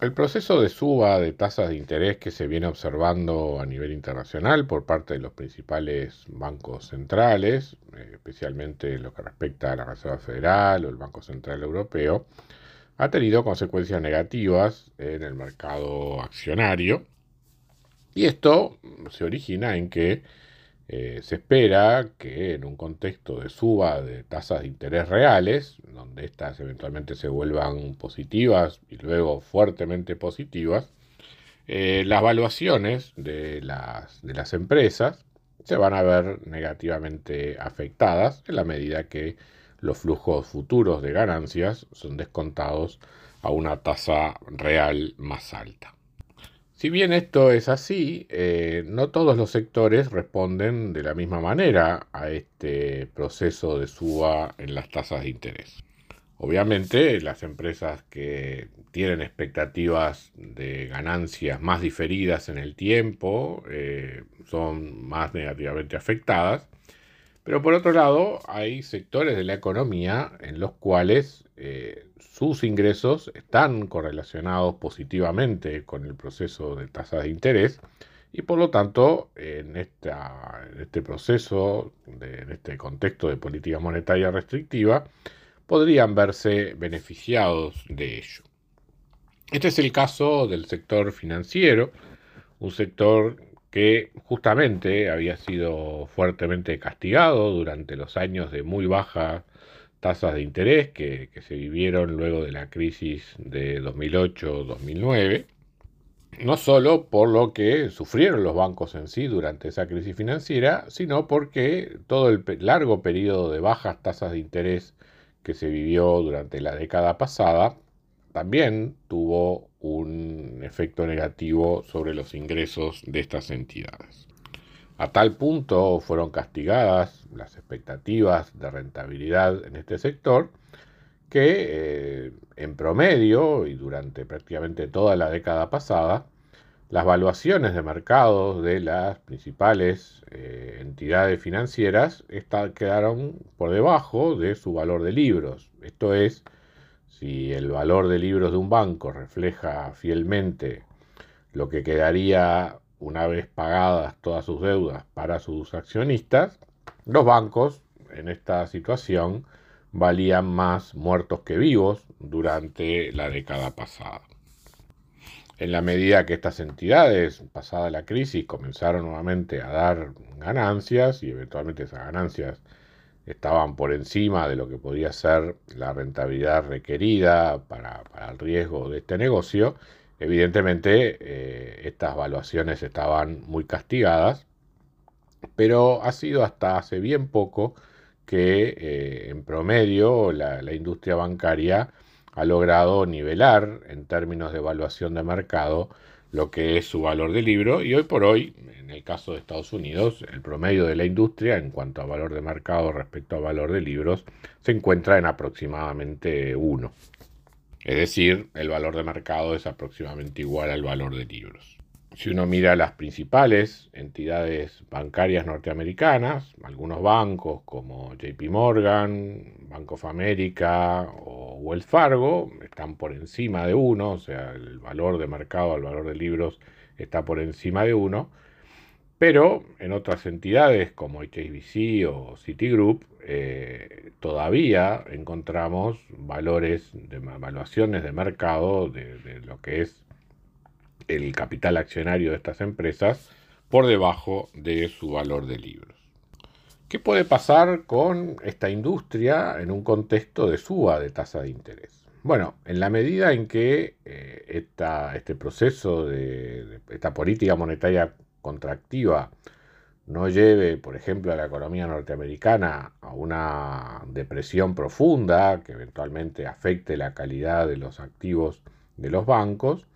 El proceso de suba de tasas de interés que se viene observando a nivel internacional por parte de los principales bancos centrales, eh, especialmente lo que respecta a la Reserva Federal o el Banco Central Europeo, ha tenido consecuencias negativas en el mercado accionario. Y esto se origina en que eh, se espera que en un contexto de suba de tasas de interés reales, donde éstas eventualmente se vuelvan positivas y luego fuertemente positivas, eh, las valuaciones de las, de las empresas se van a ver negativamente afectadas en la medida que los flujos futuros de ganancias son descontados a una tasa real más alta. Si bien esto es así, eh, no todos los sectores responden de la misma manera a este proceso de suba en las tasas de interés. Obviamente, las empresas que tienen expectativas de ganancias más diferidas en el tiempo eh, son más negativamente afectadas, pero por otro lado, hay sectores de la economía en los cuales eh, sus ingresos están correlacionados positivamente con el proceso de tasas de interés y por lo tanto en, este proceso, en este contexto de política monetaria restrictiva, podrían verse beneficiados de ello. Este es el caso del sector financiero, un sector que justamente había sido fuertemente castigado durante los años de muy baja tasas de interés que, se vivieron luego de la crisis de 2008-2009, no solo por lo que sufrieron los bancos en sí durante esa crisis financiera, sino porque todo el largo periodo de bajas tasas de interés que se vivió durante la década pasada también tuvo un efecto negativo sobre los ingresos de estas entidades. A tal punto fueron castigadas las expectativas de rentabilidad en este sector que eh, en promedio y durante prácticamente toda la década pasada, las valuaciones de mercado de las principales eh, entidades financieras quedaron por debajo de su valor de libros. Esto es, si el valor de libros de un banco refleja fielmente lo que quedaría una vez pagadas todas sus deudas para sus accionistas, los bancos en esta situación valían más muertos que vivos durante la década pasada. En la medida que estas entidades, pasada la crisis, comenzaron nuevamente a dar ganancias y eventualmente esas ganancias estaban por encima de lo que podía ser la rentabilidad requerida para, para el riesgo de este negocio, Evidentemente, eh, estas valuaciones estaban muy castigadas, pero ha sido hasta hace bien poco que eh, en promedio la, industria bancaria ha logrado nivelar en términos de evaluación de mercado lo que es su valor de libro y hoy por hoy, en el caso de Estados Unidos, el promedio de la industria en cuanto a valor de mercado respecto a valor de libros se encuentra en aproximadamente 1. Es decir, el valor de mercado es aproximadamente igual al valor de libros. Si uno mira las principales entidades bancarias norteamericanas, algunos bancos como JP Morgan, Bank of America o Wells Fargo están por encima de uno, o sea, el valor de mercado al valor de libros está por encima de uno, pero en otras entidades como HSBC o Citigroup eh, todavía encontramos valores de evaluaciones de mercado de, lo que es el capital accionario de estas empresas por debajo de su valor de libros. ¿Qué puede pasar con esta industria en un contexto de suba de tasa de interés? Bueno, en la medida en que eh, este proceso de, esta política monetaria contractiva no lleve, por ejemplo, a la economía norteamericana a una depresión profunda que eventualmente afecte la calidad de los activos de los bancos,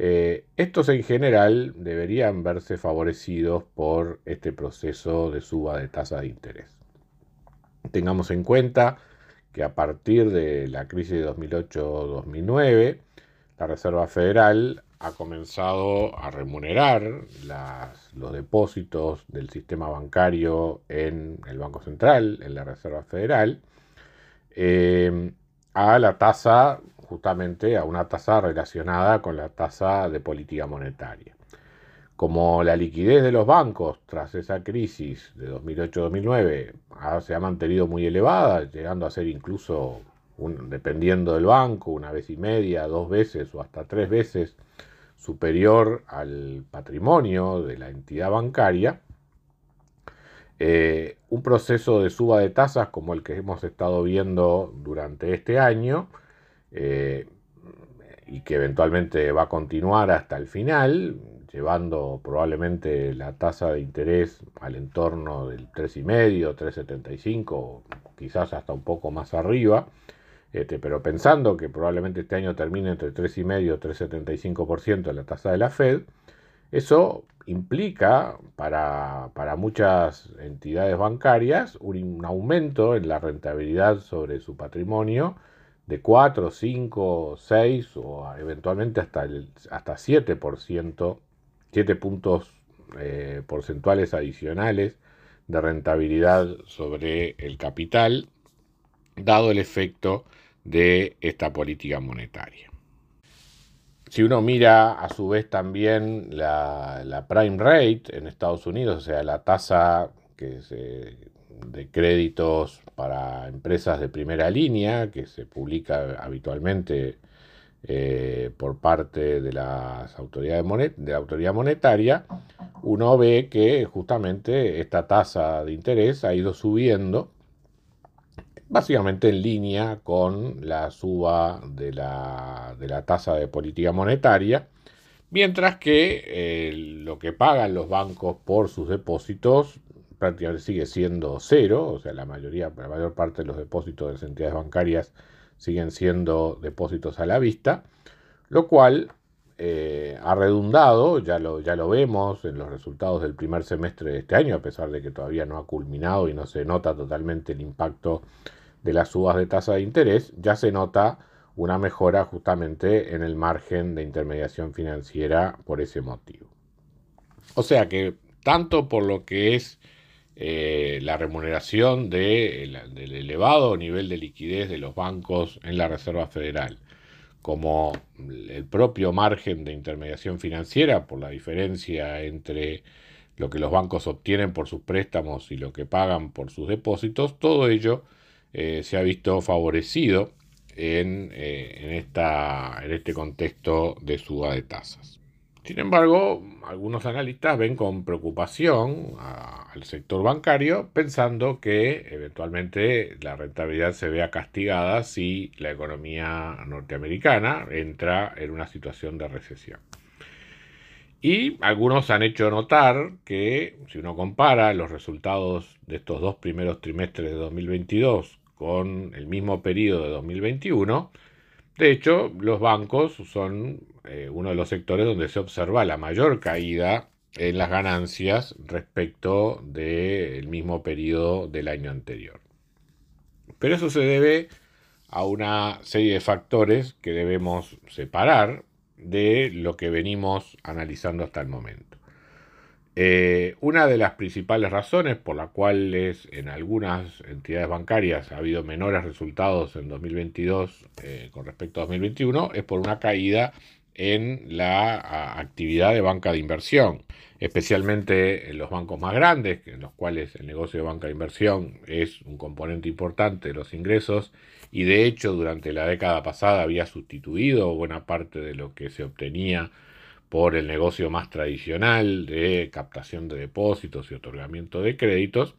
eh, estos en general deberían verse favorecidos por este proceso de suba de tasa de interés. Tengamos en cuenta que a partir de la crisis de 2008-2009, la Reserva Federal ha comenzado a remunerar los depósitos del sistema bancario en el Banco Central, en la Reserva Federal, eh, a la tasa, justamente a una tasa relacionada con la tasa de política monetaria. Como la liquidez de los bancos tras esa crisis de 2008-2009 se ha mantenido muy elevada, llegando a ser incluso, dependiendo del banco, una vez y media, dos veces o hasta tres veces superior al patrimonio de la entidad bancaria, eh, un proceso de suba de tasas como el que hemos estado viendo durante este año eh, y que eventualmente va a continuar hasta el final, llevando probablemente la tasa de interés al entorno del 3,5, 3,75, quizás hasta un poco más arriba, este, pero pensando que probablemente este año termine entre 3,5 y 3,75% la tasa de la Fed, eso implica para, muchas entidades bancarias un, aumento en la rentabilidad sobre su patrimonio de 4, 5, 6 o eventualmente hasta, el, hasta 7%, 7 puntos eh, porcentuales adicionales de rentabilidad sobre el capital, dado el efecto de esta política monetaria. Si uno mira a su vez también la, prime rate en Estados Unidos, o sea, la tasa que de créditos para empresas de primera línea, que se publica habitualmente eh, por parte de, las autoridades de la autoridad monetaria, uno ve que justamente esta tasa de interés ha ido subiendo básicamente en línea con la suba de la, tasa de política monetaria, mientras que eh, lo que pagan los bancos por sus depósitos prácticamente sigue siendo cero, o sea, la mayoría, la mayor parte de los depósitos de las entidades bancarias siguen siendo depósitos a la vista, lo cual eh, ha redundado, ya lo, ya lo vemos en los resultados del primer semestre de este año, a pesar de que todavía no ha culminado y no se nota totalmente el impacto de las subas de tasa de interés, ya se nota una mejora justamente en el margen de intermediación financiera por ese motivo. O sea que tanto por lo que es eh, la remuneración del elevado nivel de liquidez de los bancos en la Reserva Federal, como el propio margen de intermediación financiera por la diferencia entre lo que los bancos obtienen por sus préstamos y lo que pagan por sus depósitos, todo ello eh, se ha visto favorecido en, eh, en este contexto de suba de tasas. Sin embargo, algunos analistas ven con preocupación al sector bancario pensando que eventualmente la rentabilidad se vea castigada si la economía norteamericana entra en una situación de recesión. Y algunos han hecho notar que si uno compara los resultados de estos dos primeros trimestres de 2022 con el mismo periodo de 2021, de hecho los bancos son eh, uno de los sectores donde se observa la mayor caída en las ganancias respecto del mismo periodo del año anterior. Pero eso se debe a una serie de factores que debemos separar de lo que venimos analizando hasta el momento. Eh, una de las principales razones por las cuales en algunas entidades bancarias ha habido menores resultados en 2022 eh, con respecto a 2021 es por una caída en la actividad de banca de inversión, especialmente en los bancos más grandes, en los cuales el negocio de banca de inversión es un componente importante de los ingresos y de hecho durante la década pasada había sustituido buena parte de lo que se obtenía por el negocio más tradicional de captación de depósitos y otorgamiento de créditos,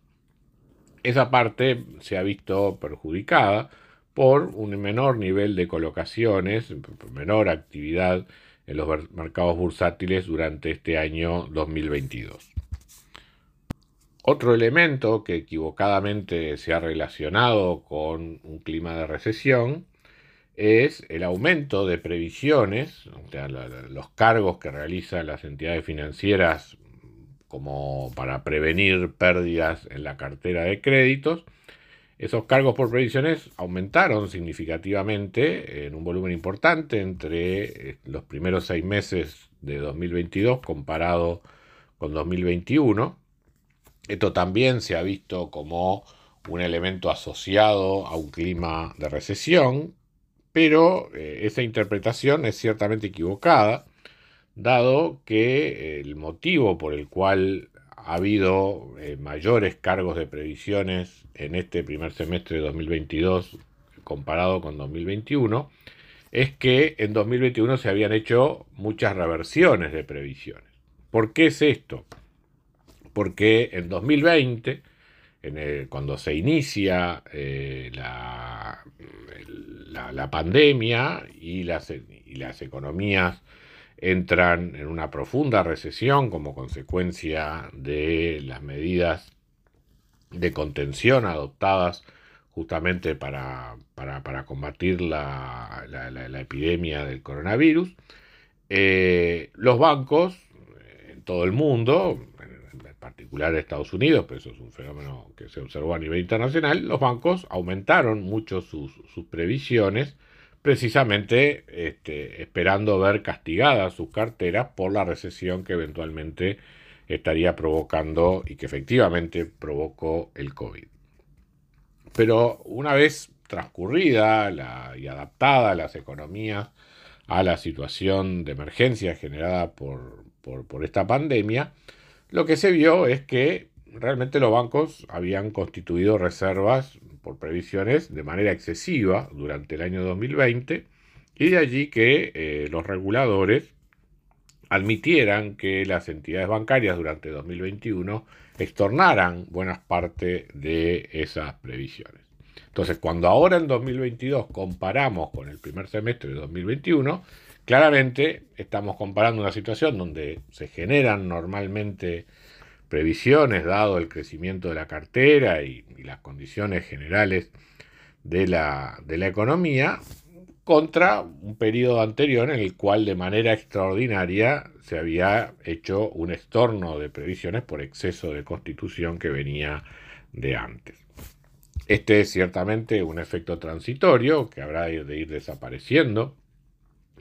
esa parte se ha visto perjudicada por un menor nivel de colocaciones, menor actividad en los mercados bursátiles durante este año 2022. Otro elemento que equivocadamente se ha relacionado con un clima de recesión es el aumento de previsiones, o sea, los cargos que realizan las entidades financieras como para prevenir pérdidas en la cartera de créditos. Esos cargos por previsiones aumentaron significativamente en un volumen importante entre eh, los primeros seis meses de 2022 comparado con 2021. Esto también se ha visto como un elemento asociado a un clima de recesión, pero eh, esa interpretación es ciertamente equivocada, dado que el motivo por el cual ha habido eh, mayores cargos de previsiones en este primer semestre de 2022 comparado con 2021 es que en 2021 se habían hecho muchas reversiones de previsiones. ¿Por qué es esto? Porque en 2020, cuando se inicia eh, la, la, pandemia y las, y las economías entran en una profunda recesión como consecuencia de las medidas de contención adoptadas justamente para, combatir la, epidemia del coronavirus. Eh, los bancos en todo el mundo, particular en Estados Unidos, pero eso es un fenómeno que se observó a nivel internacional, los bancos aumentaron mucho sus, sus previsiones precisamente este, esperando ver castigadas sus carteras por la recesión que eventualmente estaría provocando y que efectivamente provocó el COVID. Pero una vez transcurrida y adaptada las economías a la situación de emergencia generada por, por esta pandemia, lo que se vio es que realmente los bancos habían constituido reservas por previsiones de manera excesiva durante el año 2020 y de allí que eh, los reguladores admitieran que las entidades bancarias durante 2021 extornaran buenas parte de esas previsiones. Entonces, cuando ahora en 2022 comparamos con el primer semestre de 2021, claramente estamos comparando una situación donde se generan normalmente previsiones, dado el crecimiento de la cartera y, las condiciones generales de la, de la economía, contra un periodo anterior en el cual de manera extraordinaria se había hecho un estorno de previsiones por exceso de constitución que venía de antes. Este es ciertamente un efecto transitorio que habrá de ir desapareciendo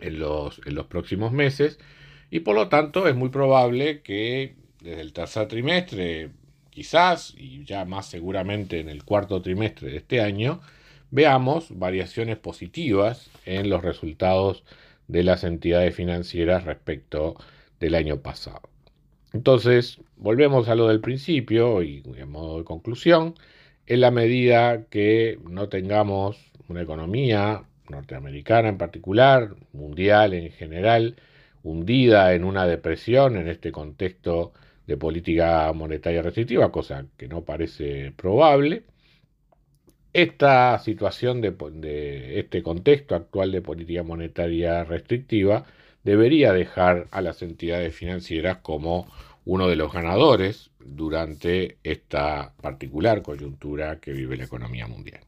en los, en los próximos meses y por lo tanto es muy probable que desde el tercer trimestre, quizás, y ya más seguramente en el cuarto trimestre de este año, veamos variaciones positivas en los resultados de las entidades financieras respecto del año pasado. Entonces, volvemos a lo del principio y en modo de conclusión, en la medida que no tengamos una economía norteamericana en particular, mundial en general, hundida en una depresión en este contexto de política monetaria restrictiva, cosa que no parece probable. Esta situación de, este contexto actual de política monetaria restrictiva debería dejar a las entidades financieras como uno de los ganadores durante esta particular coyuntura que vive la economía mundial.